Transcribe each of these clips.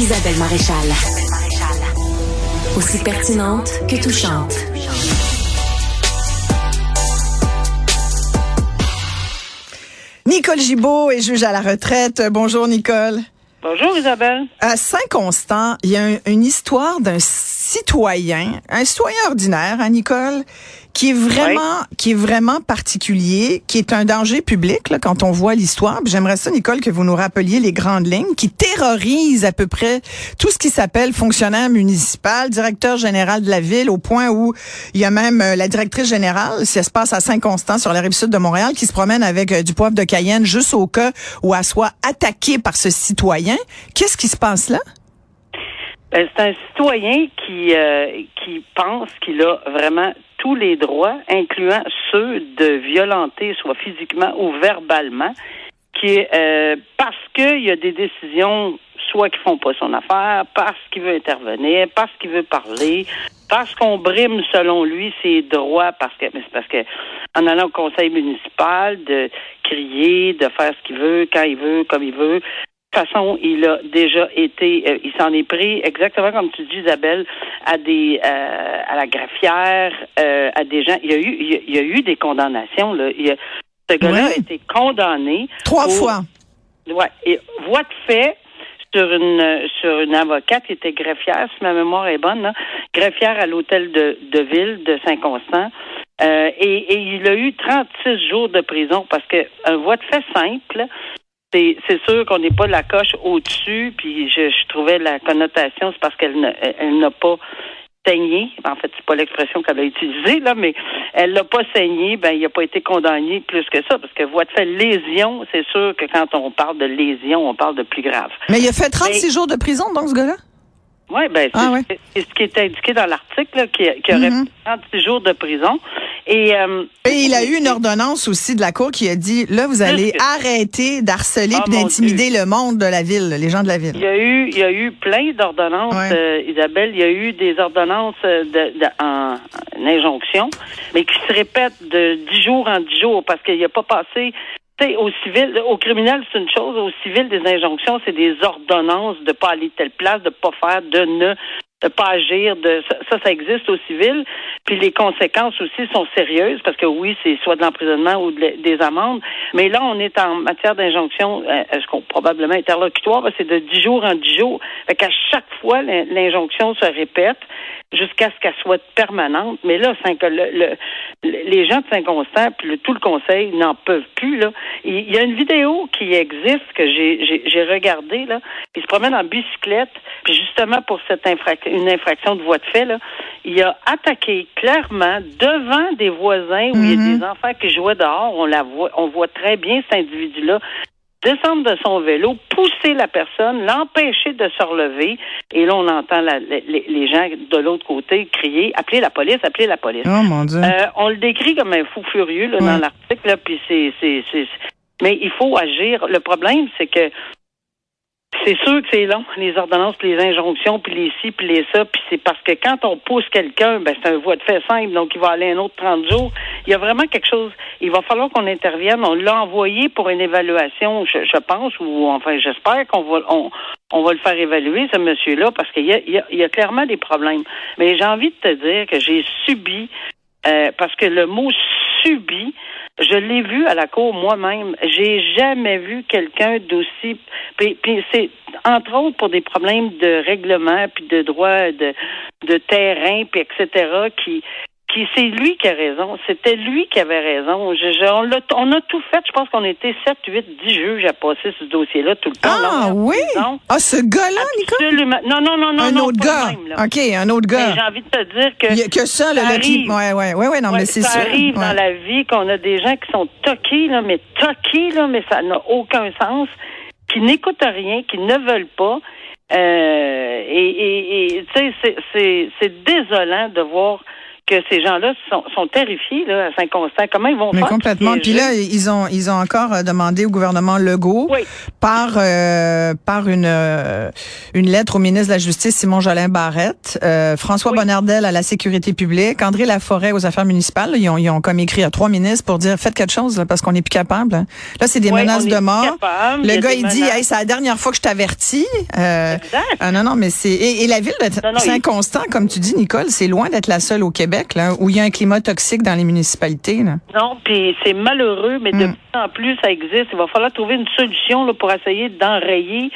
Isabelle Maréchal. Aussi pertinente que touchante. Nicole Gibaud est juge à la retraite. Bonjour Nicole. Bonjour Isabelle. À Saint-Constant, il y a une histoire d'un citoyen, un citoyen ordinaire, hein, Nicole, qui est vraiment, qui est vraiment particulier, qui est un danger public là, quand on voit l'histoire. J'aimerais ça, Nicole, que vous nous rappeliez les grandes lignes, qui terrorise à peu près tout ce qui s'appelle fonctionnaire municipal, directeur général de la ville, au point où il y a même euh, la directrice générale, ça se passe à Saint-Constant, sur la rive sud de Montréal, qui se promène avec euh, du poivre de Cayenne juste au cas où elle soit attaquée par ce citoyen. Qu'est-ce qui se passe là? Ben, c'est un citoyen qui euh, qui pense qu'il a vraiment tous les droits, incluant ceux de violenter, soit physiquement ou verbalement, qui euh, parce qu'il y a des décisions soit qui font pas son affaire, parce qu'il veut intervenir, parce qu'il veut parler, parce qu'on brime selon lui ses droits, parce que c'est parce que en allant au conseil municipal de crier, de faire ce qu'il veut, quand il veut, comme il veut, toute façon, il a déjà été, euh, il s'en est pris exactement comme tu dis, Isabelle, à des, euh, à la graffière, euh, à des gens. Il y a eu, il y a, eu des condamnations. Là. Il ce gars-là a été condamné trois fois. Ouais, et voix de fait sur une sur une avocate qui était greffière, si ma mémoire est bonne, là, greffière à l'hôtel de, de ville de Saint-Constant. et, et, il a eu 36 jours de prison parce que un voix de fait simple, c'est, sûr qu'on n'est pas la coche au-dessus, puis je, trouvais la connotation, c'est parce qu'elle elle n'a pas saigné. En fait, c'est pas l'expression qu'elle a utilisée, là, mais elle n'a pas saigné, ben, il n'a pas été condamné plus que ça, parce que voie de fait lésion, c'est sûr que quand on parle de lésion, on parle de plus grave. Mais il a fait 36 jours de prison, donc, ce gars-là? Oui, ben, ah, c'est, ce qui est indiqué dans l'article, qui, qui aurait mm 36 jours de prison. Et, euh, et il a eu une ordonnance aussi de la Cour qui a dit, là, vous allez arrêter d'harceler et oh, d'intimider le monde de la ville, les gens de la ville. Il y a eu, il y a eu plein d'ordonnances, euh, Isabelle. Il y a eu des ordonnances euh, de, en, injonction, mais qui se répètent de dix jours en dix jours parce qu'il n'y a pas passé au civil, au criminel, c'est une chose. Au civil, des injonctions, c'est des ordonnances de pas aller telle place, de pas faire, de ne pas agir, de ça, ça existe au civil. Puis les conséquences aussi sont sérieuses parce que oui, c'est soit de l'emprisonnement ou des amendes. Mais là, on est en matière d'injonction, euh, est-ce qu'on probablement interlocutoire, c'est de dix jours en dix jours. Fait qu'à chaque fois, l'injonction se répète jusqu'à ce qu'elle soit permanente. Mais là, le, les gens de Saint-Constant, puis tout le conseil n'en peuvent plus. Là. Il y a une vidéo qui existe que j'ai regardée. Là. Il se promène en bicyclette, puis justement pour cette infraction, une infraction de voie de fait, là, il a attaqué clairement devant des voisins où il y a mm-hmm. des enfants qui jouaient dehors. On la voit, on voit très bien cet individu-là descendre de son vélo, pousser la personne, l'empêcher de se relever. Et là, on entend les, gens de l'autre côté crier Appelez la police, appelez la police. Oh mon Dieu. Euh, on le décrit comme un fou furieux là, dans l'article, puis c'est. Mais il faut agir. Le problème, c'est que c'est sûr que c'est long, les ordonnances, les injonctions, puis les ci, puis les ça, puis c'est parce que quand on pousse quelqu'un, ben c'est un voie de fait simple, donc il va aller un autre 30 jours. Il y a vraiment quelque chose. Il va falloir qu'on intervienne. On l'a envoyé pour une évaluation, je, pense, ou enfin j'espère qu'on va on, on va le faire évaluer, ce monsieur-là, parce qu'il y a, il y, a, clairement des problèmes. Mais j'ai envie de te dire que j'ai subi, euh, parce que le mot subi, je l'ai vu à la cour moi-même. J'ai jamais vu quelqu'un d'aussi. Puis, c'est entre autres pour des problèmes de règlement puis de droit de de terrain puis etc. qui qui c'est lui qui a raison. C'était lui qui avait raison. on, a, on, a, tout fait. Je pense qu'on était 7, 8, 10 juges à passer ce dossier-là tout le temps. Ah oui? Ah, ce gars-là, Absolument. Non, non, non, non. Un non, autre gars. OK, un autre gars. J'ai envie de te dire que. Il y a que ça, le qui. Ouais, ouais, ouais, ouais, non, mais c'est ça. Ça arrive dans la vie qu'on a des gens qui sont toqués, là, mais toqués, là, mais ça n'a aucun sens, qui n'écoutent rien, qui ne veulent pas. Euh, et, et, et tu sais, c'est désolant de voir que ces gens-là sont, sont, terrifiés là, à Saint-Constant. Comment ils vont Mais complètement. Puis là, ils ont ils ont encore euh, demandé au gouvernement Legault par euh, par une euh, une lettre au ministre de la Justice Simon Jolin Barrette, euh, François Bonnardel à la sécurité publique, André Laforêt aux affaires municipales. Ils ont ils ont comme écrit à trois ministres pour dire faites quelque chose parce qu'on n'est plus capable. Hein. Là, c'est des menaces de mort. Le gars il dit hey, c'est la dernière fois que je t'avertis. Euh, ah, non non mais c'est et, la ville de Saint-Constant comme tu dis Nicole, c'est loin d'être la seule au Québec où il y a un climat toxique dans les municipalités. Non, puis c'est malheureux, mais de hmm. plus en plus, ça existe. Il va falloir trouver une solution là, pour essayer d'enrayer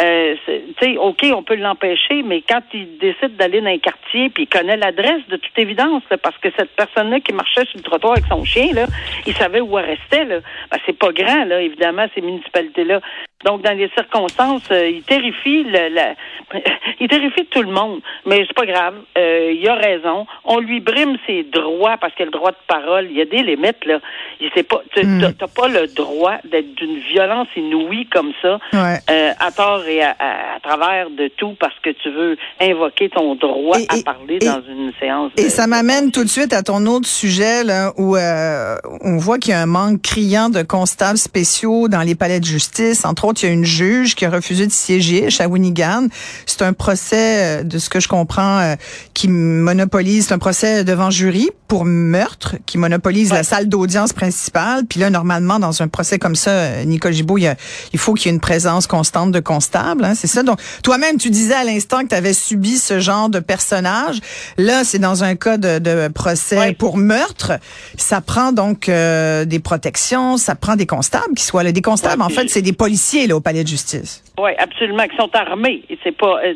euh, sais, OK, on peut l'empêcher, mais quand il décide d'aller dans un quartier, puis il connaît l'adresse de toute évidence, parce que cette personne-là qui marchait sur le trottoir avec son chien, là, il savait où elle restait. Là. Ben, c'est pas grand, là, évidemment, ces municipalités-là. Donc, dans les circonstances, euh, il terrifie le, la, il terrifie tout le monde. Mais c'est pas grave. Euh, il a raison. On lui brime ses droits parce qu'il a le droit de parole. Il y a des limites, là. Il sait pas, tu hmm. t'as pas le droit d'être d'une violence inouïe comme ça, euh, à tort et à, travers de tout parce que tu veux invoquer ton droit à parler dans une séance. Et ça m'amène tout de suite à ton autre sujet, là, où euh, on voit qu'il y a un manque criant de constables spéciaux dans les palais de justice, entre il y a une juge qui a refusé de siéger à Shawinigan. C'est un procès, euh, de ce que je comprends, euh, qui monopolise, un procès devant jury pour meurtre, qui monopolise la salle d'audience principale. Puis là, normalement, dans un procès comme ça, euh, Nicole Gibault, il, il faut qu'il y ait une présence constante de constable. Hein, c'est ça. Donc, toi-même, tu disais à l'instant que tu avais subi ce genre de personnage. Là, c'est dans un cas de, procès pour meurtre. Ça prend donc des protections, ça prend des constables qui soient là. Des constables, en fait, c'est des policiers au palais de justice. Oui, absolument, qui sont armés. C'est pas, euh,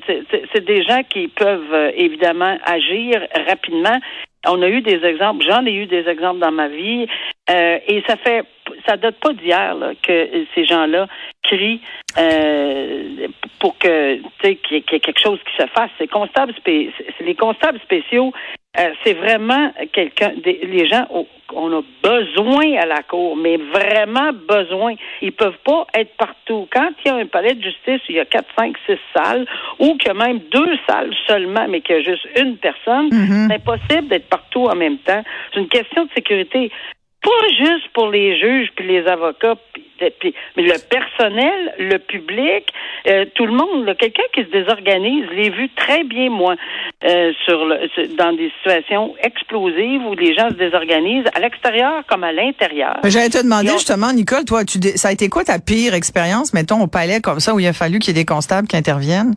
c'est des gens qui peuvent euh, évidemment agir rapidement. On a eu des exemples, j'en ai eu des exemples dans ma vie, euh, et ça fait, ça date pas d'hier que ces gens-là crient pour que, tu sais, qu'il y ait quelque chose qui se fasse. C'est constables, les constables spéciaux euh, c'est vraiment quelqu'un, les gens, on a besoin à la cour, mais vraiment besoin. Ils peuvent pas être partout. Quand il y a un palais de justice, il y a quatre, cinq, six salles, ou qu'il y a même deux salles seulement, mais qu'il y a juste une personne, mm-hmm. c'est impossible d'être partout en même temps. C'est une question de sécurité pas juste pour les juges puis les avocats, mais le personnel, le public, euh, tout le monde. Quelqu'un qui se désorganise, l'ai vu très bien moi euh, sur le, dans des situations explosives où les gens se désorganisent à l'extérieur comme à l'intérieur. J'allais te demander justement, Nicole, toi, tu ça a été quoi ta pire expérience, mettons au palais comme ça où il a fallu qu'il y ait des constables qui interviennent?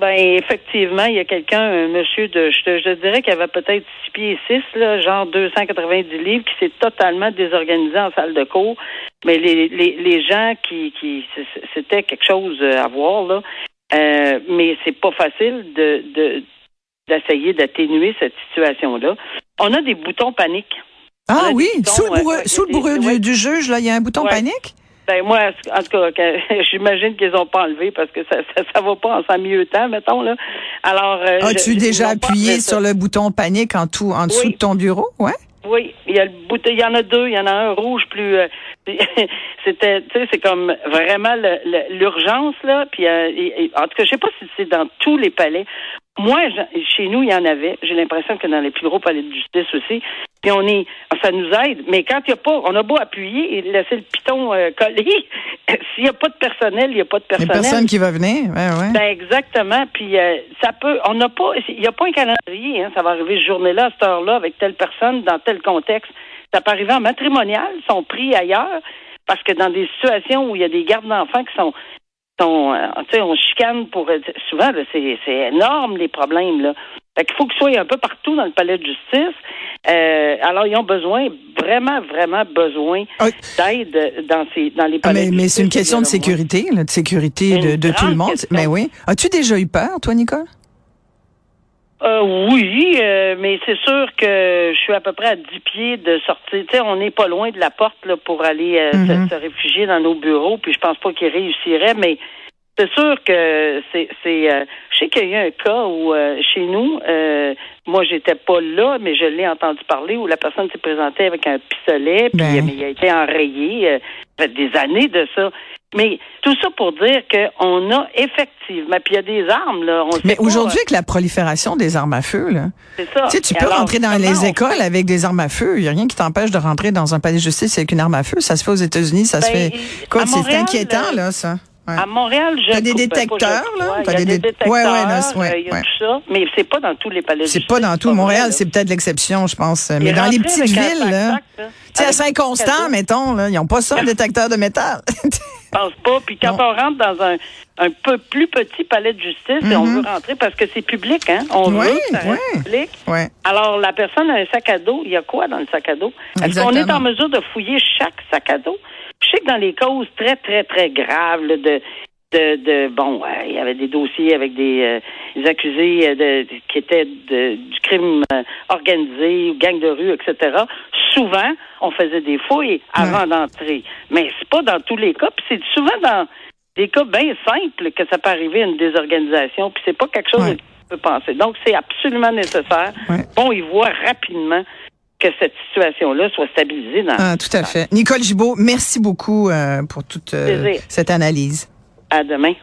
Ben effectivement, il y a quelqu'un, un monsieur de, je, je dirais qu'il avait peut-être six pieds six, là, genre 290 livres, qui s'est totalement désorganisé en salle de cours. Mais les, les, les gens qui, qui c'était quelque chose à voir là. Euh, mais c'est pas facile de, de d'essayer d'atténuer cette situation-là. On a des boutons paniques. Ah oui, sous le bourreau, sous le bourreau du, juge, là, il y a un bouton panique? Ben moi, en tout cas, j'imagine qu'ils ont pas enlevé parce que ça, ça, va pas en mieux temps, mettons là. Alors. Euh, As-tu déjà appuyé sur le bouton panique en tout, en dessous de ton bureau, ouais? Oui, il y a le bouton, il y en a deux, il y en a un rouge plus. Euh, c'était, tu sais, c'est comme vraiment l'urgence là. Puis euh, en tout cas, je sais pas si c'est dans tous les palais. Moi, chez nous, il y en avait. J'ai l'impression que dans les plus gros palais de justice aussi. Puis on est, ça nous aide. Mais quand il n'y a pas, on a beau appuyer et laisser le piton euh, coller, s'il n'y a pas de personnel, il n'y a pas de personnel. Il n'y a personne qui va venir. Ouais, ouais. Ben exactement. Puis euh, ça peut, on n'a pas, il n'y a pas un calendrier. Hein, ça va arriver ce journée-là, à cette heure-là, avec telle personne, dans tel contexte. Ça peut arriver en matrimonial, sont pris ailleurs. Parce que dans des situations où il y a des gardes d'enfants qui sont on, euh, on chicane pour euh, souvent c'est, c'est énorme les problèmes là. Fait qu'il faut qu'ils soient un peu partout dans le palais de justice. Euh, alors ils ont besoin vraiment vraiment besoin ah d'aide dans ces dans les ah, palais. mais, mais c'est une question de sécurité, de sécurité de, de tout le monde. Mais oui. As-tu déjà eu peur, toi, Nicole? Euh, oui, euh, mais c'est sûr que je suis à peu près à 10 pieds de sortir. Tu sais, on n'est pas loin de la porte là, pour aller euh, mhm. se, réfugier dans nos bureaux, puis je pense pas qu'il réussirait, mais c'est sûr que c'est c'est je sais qu'il y a eu un cas où chez nous moi j'étais pas là mais je l'ai entendu parler où la personne s'est présentée avec un pistolet puis ben. il a été enrayé ça fait des années de ça Mais tout ça pour dire qu'on a effectivement, puis il y a des armes, là. On Mais aujourd'hui, avec la prolifération des armes à feu, là. C'est ça. Tu sais, tu peux rentrer dans les écoles avec des armes à feu. Il n'y a rien qui t'empêche de rentrer dans un palais de justice avec une arme à feu. Ça se fait aux États-Unis, ça se Ben, fait. Quoi, c'est inquiétant, euh, là, ça. Ouais. À Montréal, je T'as des détecteurs, là? T'as des des dé- détecteurs, ouais, ouais, là, ouais, il y a ouais. tout ça, mais c'est pas dans tous les palais C'est pas dans tout. Montréal, c'est peut-être l'exception, je pense. Mais dans les petites villes, là. Tu sais, à Saint-Constant, mettons, là, ils n'ont pas ça, un détecteur de métal. Je pense pas. Puis quand Non. on rentre dans un, un peu plus petit palais de justice et on veut rentrer parce que c'est public, hein? On. Oui, veut, oui. public. Alors, la personne a un sac à dos. Il y a quoi dans le sac à dos? Est-ce qu'on est en mesure de fouiller chaque sac à dos? Je sais que dans les causes très, très, très graves là, de, de, de bon, euh, il y avait des dossiers avec des, euh, des accusés euh, de, de- qui étaient de- du crime organisé, ou gang de rue, etc. Souvent, on faisait des fouilles avant d'entrer. Mais c'est pas dans tous les cas. Puis c'est souvent dans des cas bien simples que ça peut arriver à une désorganisation. Puis c'est pas quelque chose Ouais. que tu peux penser. Donc, c'est absolument nécessaire. Ouais. Bon, il voit rapidement que cette situation-là soit stabilisée dans Ah, tout à fait. Nicole Gibault, merci beaucoup euh, pour toute euh, cette analyse. À demain.